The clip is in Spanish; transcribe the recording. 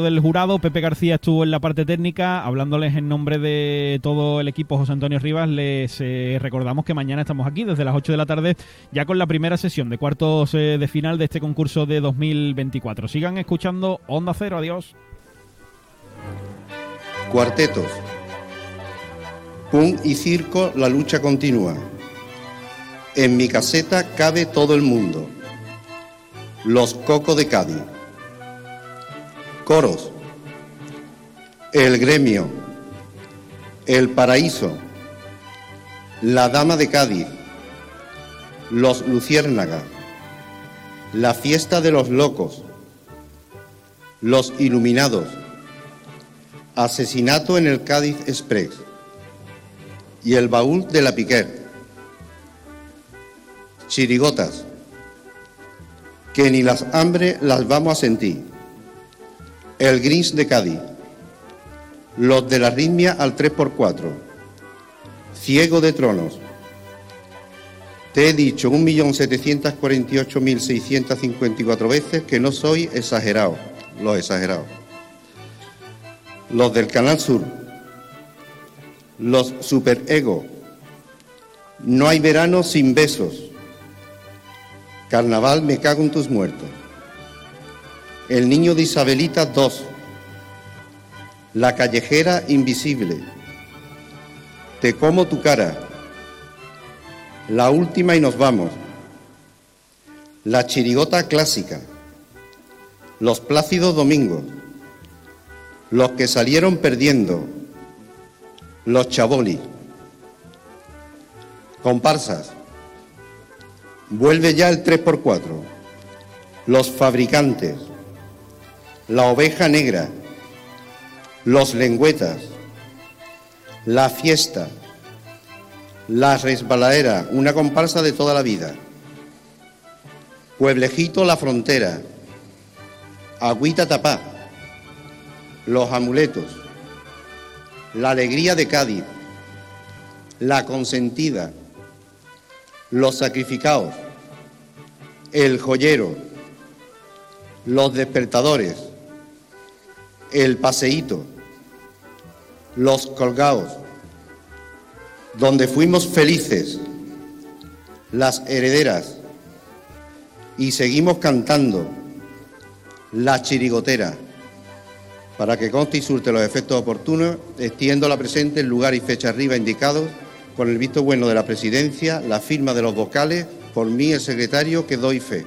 del jurado, Pepe García estuvo en la parte técnica, hablándoles en nombre de todo el equipo José Antonio Rivas, les eh, recordamos que mañana estamos aquí desde las 8 de la tarde ya con la primera sesión de cuartos eh, de final de este concurso de 2024. Sigan escuchando Onda Cero, adiós. Cuartetos. Pum y circo, la lucha continúa. En mi caseta cabe todo el mundo. Los Cocos de Cádiz. Coros. El Gremio. El Paraíso. La Dama de Cádiz. Los Luciérnagas. La Fiesta de los Locos. Los Iluminados. Asesinato en el Cádiz Express. Y el Baúl de la Piquer. Chirigotas. Que ni las hambre las vamos a sentir el Gris de Cádiz, los de la ritmia al 3x4, Ciego de Tronos. Te he dicho 1.748.654 veces que no soy exagerado, los exagerados. Los del Canal Sur, los super ego, no hay verano sin besos, carnaval me cago en tus muertos. El niño de Isabelita 2. La callejera invisible. Te como tu cara. La última y nos vamos. La chirigota clásica. Los plácidos domingos. Los que salieron perdiendo. Los chabolis. Comparsas. Vuelve ya el 3x4. Los fabricantes la oveja negra, los lengüetas, la fiesta, la resbaladera, una comparsa de toda la vida, Pueblejito la frontera, Agüita tapá, los amuletos, la alegría de Cádiz, la consentida, los sacrificados, el joyero, los despertadores, el paseíto, los colgados, donde fuimos felices, las herederas, y seguimos cantando, la chirigotera. Para que conste y surte los efectos oportunos, extiendo la presente en lugar y fecha arriba indicados, con el visto bueno de la presidencia, la firma de los vocales, por mí el secretario que doy fe.